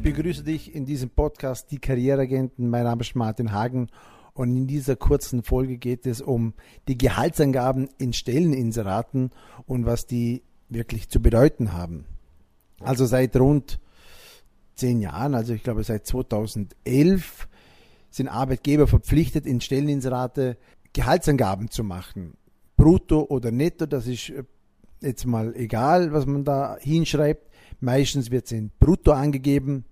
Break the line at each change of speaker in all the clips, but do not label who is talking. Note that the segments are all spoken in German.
begrüße dich in diesem Podcast Die Karriereagenten. Mein Name ist Martin Hagen und in dieser kurzen Folge geht es um die Gehaltsangaben in Stelleninseraten und was die wirklich zu bedeuten haben. Also seit rund zehn Jahren, also ich glaube seit 2011, sind Arbeitgeber verpflichtet, in Stelleninserate Gehaltsangaben zu machen. Brutto oder netto, das ist jetzt mal egal, was man da hinschreibt. Meistens wird es in Brutto angegeben.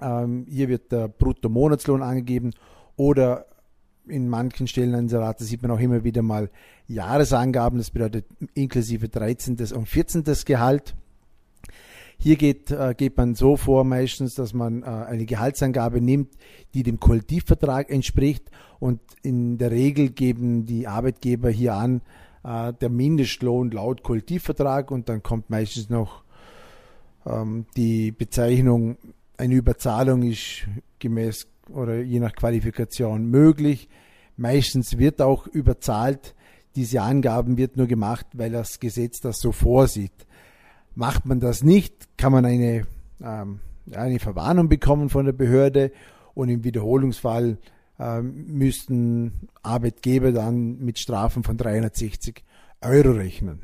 Ähm, hier wird der Brutto-Monatslohn angegeben oder in manchen Stelleninserate sieht man auch immer wieder mal Jahresangaben, das bedeutet inklusive 13. und 14. Gehalt. Hier geht, äh, geht man so vor meistens, dass man äh, eine Gehaltsangabe nimmt, die dem Kollektivvertrag entspricht und in der Regel geben die Arbeitgeber hier an, äh, der Mindestlohn laut Kollektivvertrag und dann kommt meistens noch ähm, die Bezeichnung, eine Überzahlung ist gemäß oder je nach Qualifikation möglich. Meistens wird auch überzahlt. Diese Angaben wird nur gemacht, weil das Gesetz das so vorsieht. Macht man das nicht, kann man eine, ähm, eine Verwarnung bekommen von der Behörde und im Wiederholungsfall müssten Arbeitgeber dann mit Strafen von 360 Euro rechnen.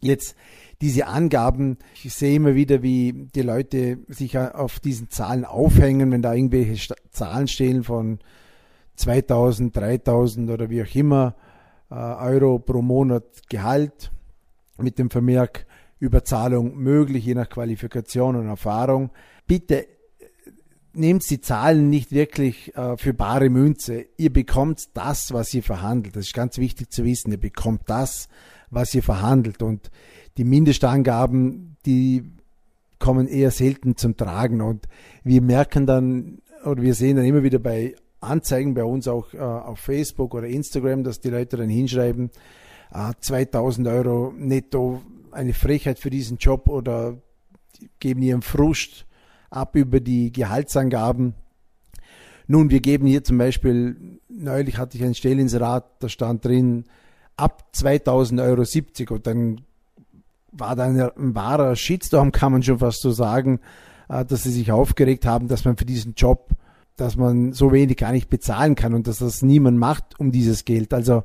Jetzt diese Angaben, ich sehe immer wieder, wie die Leute sich auf diesen Zahlen aufhängen, wenn da irgendwelche Zahlen stehen von 2000, 3000 oder wie auch immer äh, Euro pro Monat Gehalt mit dem Vermerk Überzahlung möglich, je nach Qualifikation und Erfahrung. Bitte nehmt die Zahlen nicht wirklich äh, für bare Münze. Ihr bekommt das, was ihr verhandelt. Das ist ganz wichtig zu wissen. Ihr bekommt das, was ihr verhandelt. Und die Mindestangaben, die kommen eher selten zum Tragen. Und wir merken dann, oder wir sehen dann immer wieder bei Anzeigen bei uns auch äh, auf Facebook oder Instagram, dass die Leute dann hinschreiben, äh, 2000 Euro netto, eine Frechheit für diesen Job oder geben ihren Frust ab über die Gehaltsangaben. Nun, wir geben hier zum Beispiel, neulich hatte ich ein Stellinserat, da stand drin, ab 2000 Euro 70 und dann war da ein, ein wahrer Shitstorm, kann man schon fast so sagen, äh, dass sie sich aufgeregt haben, dass man für diesen Job, dass man so wenig gar nicht bezahlen kann und dass das niemand macht um dieses Geld. Also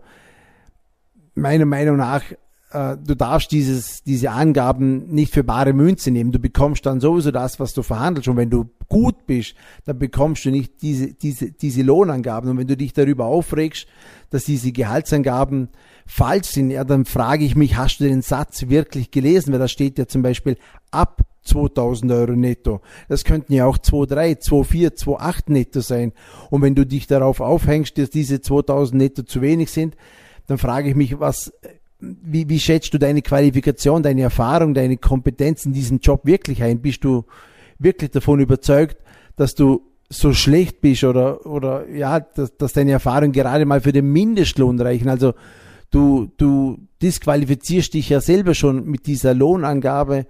meiner Meinung nach, äh, du darfst dieses, diese Angaben nicht für bare Münze nehmen. Du bekommst dann sowieso das, was du verhandelst. Und wenn du gut bist, dann bekommst du nicht diese, diese, diese Lohnangaben. Und wenn du dich darüber aufregst, dass diese Gehaltsangaben falsch sind, ja, dann frage ich mich, hast du den Satz wirklich gelesen? Weil da steht ja zum Beispiel ab 2000 Euro netto. Das könnten ja auch 2,3, 2,4, 2,8 netto sein. Und wenn du dich darauf aufhängst, dass diese 2000 netto zu wenig sind, dann frage ich mich, was, wie, wie schätzt du deine Qualifikation, deine Erfahrung, deine Kompetenz in diesem Job wirklich ein? Bist du wirklich davon überzeugt, dass du so schlecht bist oder, oder ja, dass, dass deine Erfahrungen gerade mal für den Mindestlohn reichen? Also du, du disqualifizierst dich ja selber schon mit dieser Lohnangabe,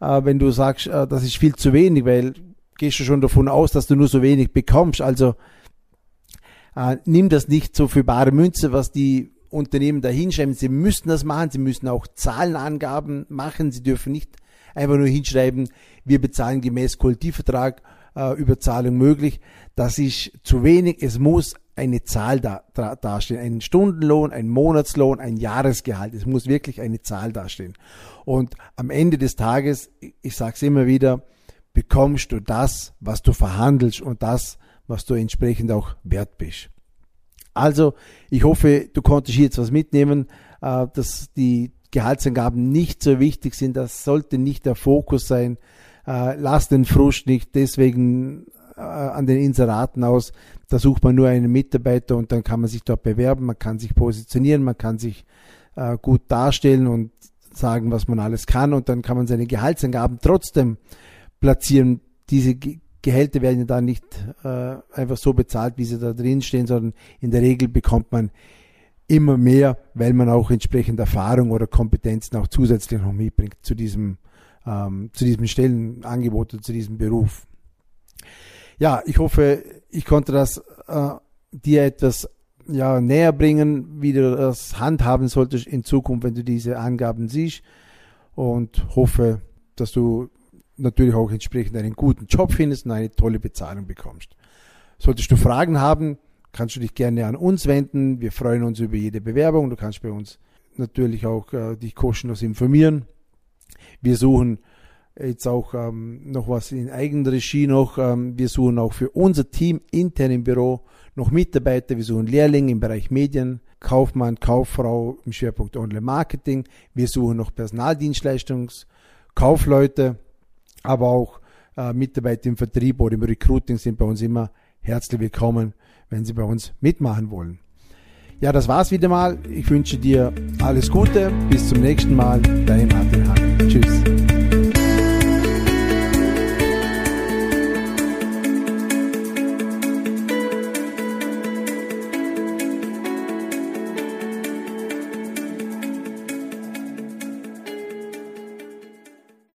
äh, wenn du sagst, äh, das ist viel zu wenig, weil gehst du schon davon aus, dass du nur so wenig bekommst. Also äh, nimm das nicht so für bare Münze, was die Unternehmen da hinschreiben. Sie müssen das machen, sie müssen auch Zahlenangaben machen, sie dürfen nicht einfach nur hinschreiben, wir bezahlen gemäß Kollektivvertrag äh, Überzahlung möglich. Das ist zu wenig. Es muss eine Zahl da, da, dastehen. Ein Stundenlohn, ein Monatslohn, ein Jahresgehalt. Es muss wirklich eine Zahl dastehen. Und am Ende des Tages, ich sage es immer wieder, bekommst du das, was du verhandelst und das, was du entsprechend auch wert bist. Also, ich hoffe, du konntest hier jetzt was mitnehmen, äh, dass die Gehaltsangaben nicht so wichtig sind. Das sollte nicht der Fokus sein. Äh, lass den Frust nicht deswegen äh, an den Inseraten aus. Da sucht man nur einen Mitarbeiter und dann kann man sich dort bewerben, man kann sich positionieren, man kann sich gut darstellen und sagen, was man alles kann und dann kann man seine Gehaltsangaben trotzdem platzieren. Diese Gehälter werden ja dann nicht äh, einfach so bezahlt, wie sie da drin stehen, sondern in der Regel bekommt man immer mehr, weil man auch entsprechend Erfahrung oder Kompetenzen auch zusätzlich noch mitbringt zu diesem, ähm, zu diesem Stellenangebot und zu diesem Beruf. Ja, ich hoffe, ich konnte das äh, dir etwas ja, näher bringen, wie du das handhaben solltest in Zukunft, wenn du diese Angaben siehst. Und hoffe, dass du natürlich auch entsprechend einen guten Job findest und eine tolle Bezahlung bekommst. Solltest du Fragen haben, kannst du dich gerne an uns wenden. Wir freuen uns über jede Bewerbung. Du kannst bei uns natürlich auch äh, dich kostenlos informieren. Wir suchen jetzt auch ähm, noch was in Eigenregie noch. Ähm, wir suchen auch für unser Team intern im Büro noch Mitarbeiter. Wir suchen Lehrlinge im Bereich Medien, Kaufmann, Kauffrau im Schwerpunkt Online-Marketing. Wir suchen noch Personaldienstleistungskaufleute, aber auch äh, Mitarbeiter im Vertrieb oder im Recruiting sind bei uns immer herzlich willkommen, wenn Sie bei uns mitmachen wollen. Ja, das war's wieder mal. Ich wünsche dir alles Gute. Bis zum nächsten Mal. Dein Martin Hagen. Tschüss.